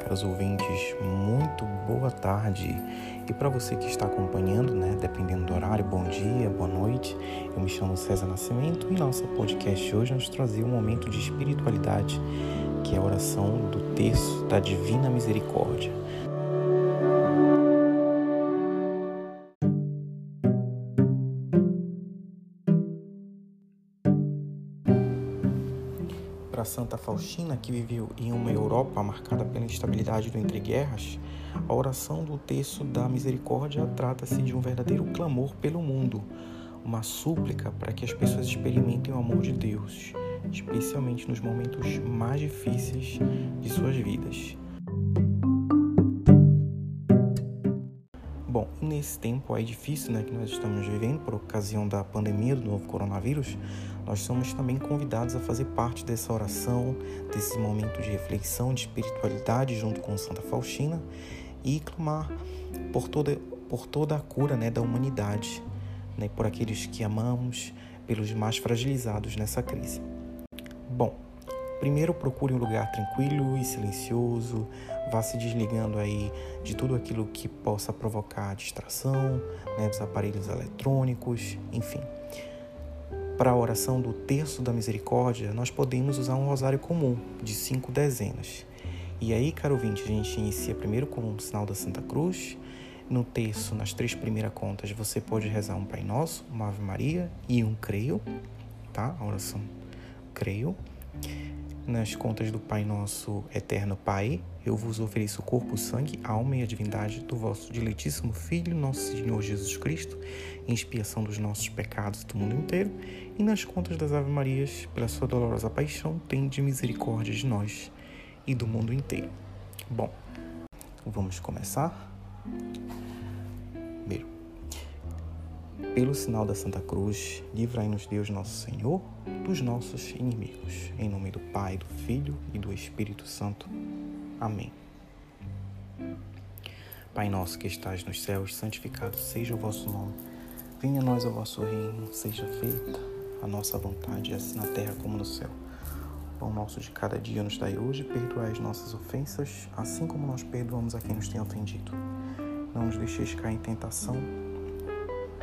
caros ouvintes, muito boa tarde. E para você que está acompanhando, né, dependendo do horário, bom dia, boa noite. Eu me chamo César Nascimento e nosso podcast hoje nos trazer um momento de espiritualidade, que é a oração do texto da Divina Misericórdia. Santa Faustina, que viveu em uma Europa marcada pela instabilidade do entreguerras, a oração do texto da misericórdia trata-se de um verdadeiro clamor pelo mundo, uma súplica para que as pessoas experimentem o amor de Deus, especialmente nos momentos mais difíceis de suas vidas. Nesse tempo aí difícil né, que nós estamos vivendo por ocasião da pandemia do novo coronavírus, nós somos também convidados a fazer parte dessa oração, desse momento de reflexão, de espiritualidade junto com Santa Faustina e clamar por toda, por toda a cura né, da humanidade, né, por aqueles que amamos, pelos mais fragilizados nessa crise. Primeiro procure um lugar tranquilo e silencioso, vá se desligando aí de tudo aquilo que possa provocar distração, né, dos aparelhos eletrônicos, enfim. Para a oração do terço da misericórdia, nós podemos usar um rosário comum de cinco dezenas. E aí, caro ouvinte, a gente inicia primeiro com o sinal da Santa Cruz. No terço, nas três primeiras contas, você pode rezar um Pai Nosso, uma Ave Maria e um Creio, tá? A oração Creio nas contas do Pai Nosso Eterno Pai, eu vos ofereço o corpo, o sangue, a alma e a divindade do vosso diletíssimo Filho, nosso Senhor Jesus Cristo, em expiação dos nossos pecados do mundo inteiro, e nas contas das Ave Marias, pela sua dolorosa paixão, de misericórdia de nós e do mundo inteiro. Bom, vamos começar? Pelo sinal da Santa Cruz, livrai-nos Deus nosso Senhor dos nossos inimigos. Em nome do Pai, do Filho e do Espírito Santo. Amém. Pai nosso que estás nos céus, santificado seja o vosso nome. Venha a nós o vosso reino, seja feita a nossa vontade, assim na terra como no céu. O nosso de cada dia nos dai hoje, perdoai as nossas ofensas, assim como nós perdoamos a quem nos tem ofendido. Não nos deixeis cair em tentação,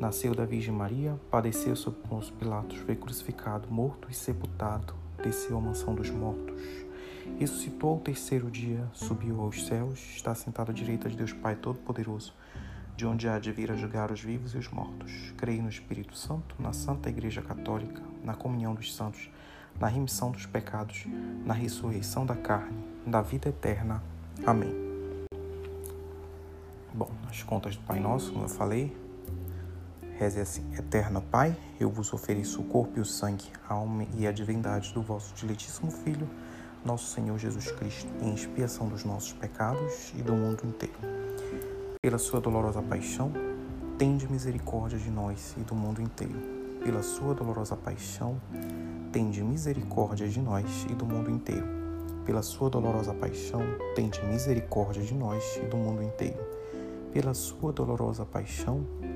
Nasceu da Virgem Maria, padeceu sob Pôncio Pilatos, foi crucificado, morto e sepultado, desceu à mansão dos mortos. Ressuscitou ao terceiro dia, subiu aos céus, está sentado à direita de Deus Pai Todo-Poderoso, de onde há de vir a julgar os vivos e os mortos. Creio no Espírito Santo, na Santa Igreja Católica, na comunhão dos santos, na remissão dos pecados, na ressurreição da carne, na vida eterna. Amém. Bom, as contas do Pai Nosso, como eu falei, Reze assim: Eterno Pai, eu vos ofereço o corpo e o sangue, a alma e a divindade do vosso diletíssimo Filho, nosso Senhor Jesus Cristo, em expiação dos nossos pecados e do mundo inteiro. Pela sua dolorosa paixão, tende misericórdia de nós e do mundo inteiro. Pela sua dolorosa paixão, tende misericórdia de nós e do mundo inteiro. Pela sua dolorosa paixão, tende misericórdia de nós e do mundo inteiro. Pela sua dolorosa paixão,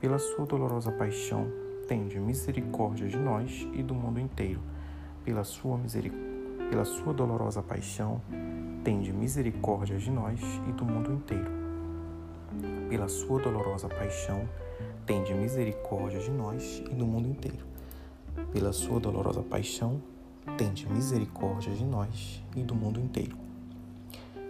Pela sua dolorosa paixão, tende misericórdia de nós e do mundo inteiro. Pela sua, miseric... Pela sua dolorosa paixão, tende misericórdia de nós e do mundo inteiro. Pela sua dolorosa paixão, tende misericórdia de nós e do mundo inteiro. Pela sua dolorosa paixão, tende misericórdia de nós e do mundo inteiro.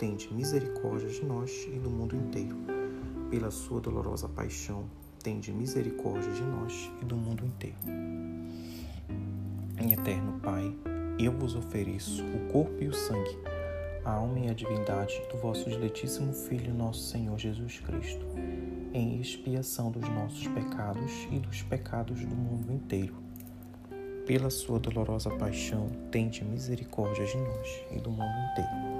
tende misericórdia de nós e do mundo inteiro pela sua dolorosa paixão, tende misericórdia de nós e do mundo inteiro. Em eterno Pai, eu vos ofereço o corpo e o sangue, a alma e a divindade do vosso diletíssimo Filho, nosso Senhor Jesus Cristo, em expiação dos nossos pecados e dos pecados do mundo inteiro. Pela sua dolorosa paixão, tende misericórdia de nós e do mundo inteiro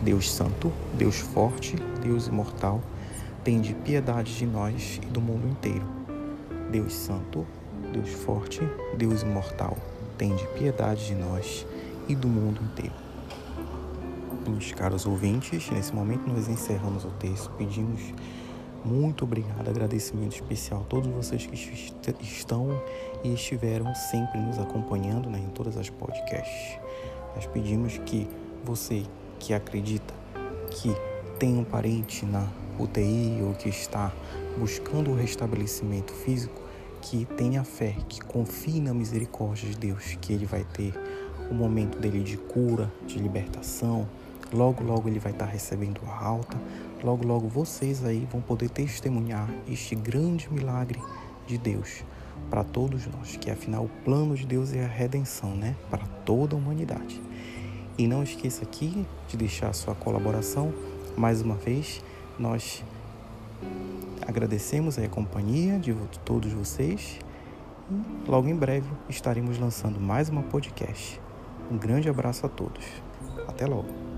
Deus Santo, Deus Forte, Deus Imortal, tende piedade de nós e do mundo inteiro. Deus Santo, Deus Forte, Deus Imortal, tende piedade de nós e do mundo inteiro. Meus caros ouvintes, nesse momento nós encerramos o texto, pedimos muito obrigado, agradecimento especial a todos vocês que estão e estiveram sempre nos acompanhando né, em todas as podcasts. Nós pedimos que você que acredita que tem um parente na UTI ou que está buscando o restabelecimento físico, que tenha fé, que confie na misericórdia de Deus, que ele vai ter o momento dele de cura, de libertação, Logo, logo ele vai estar recebendo a alta. Logo, logo vocês aí vão poder testemunhar este grande milagre de Deus para todos nós, que afinal o plano de Deus é a redenção, né, para toda a humanidade. E não esqueça aqui de deixar sua colaboração. Mais uma vez, nós agradecemos a companhia de todos vocês e logo em breve estaremos lançando mais uma podcast. Um grande abraço a todos. Até logo.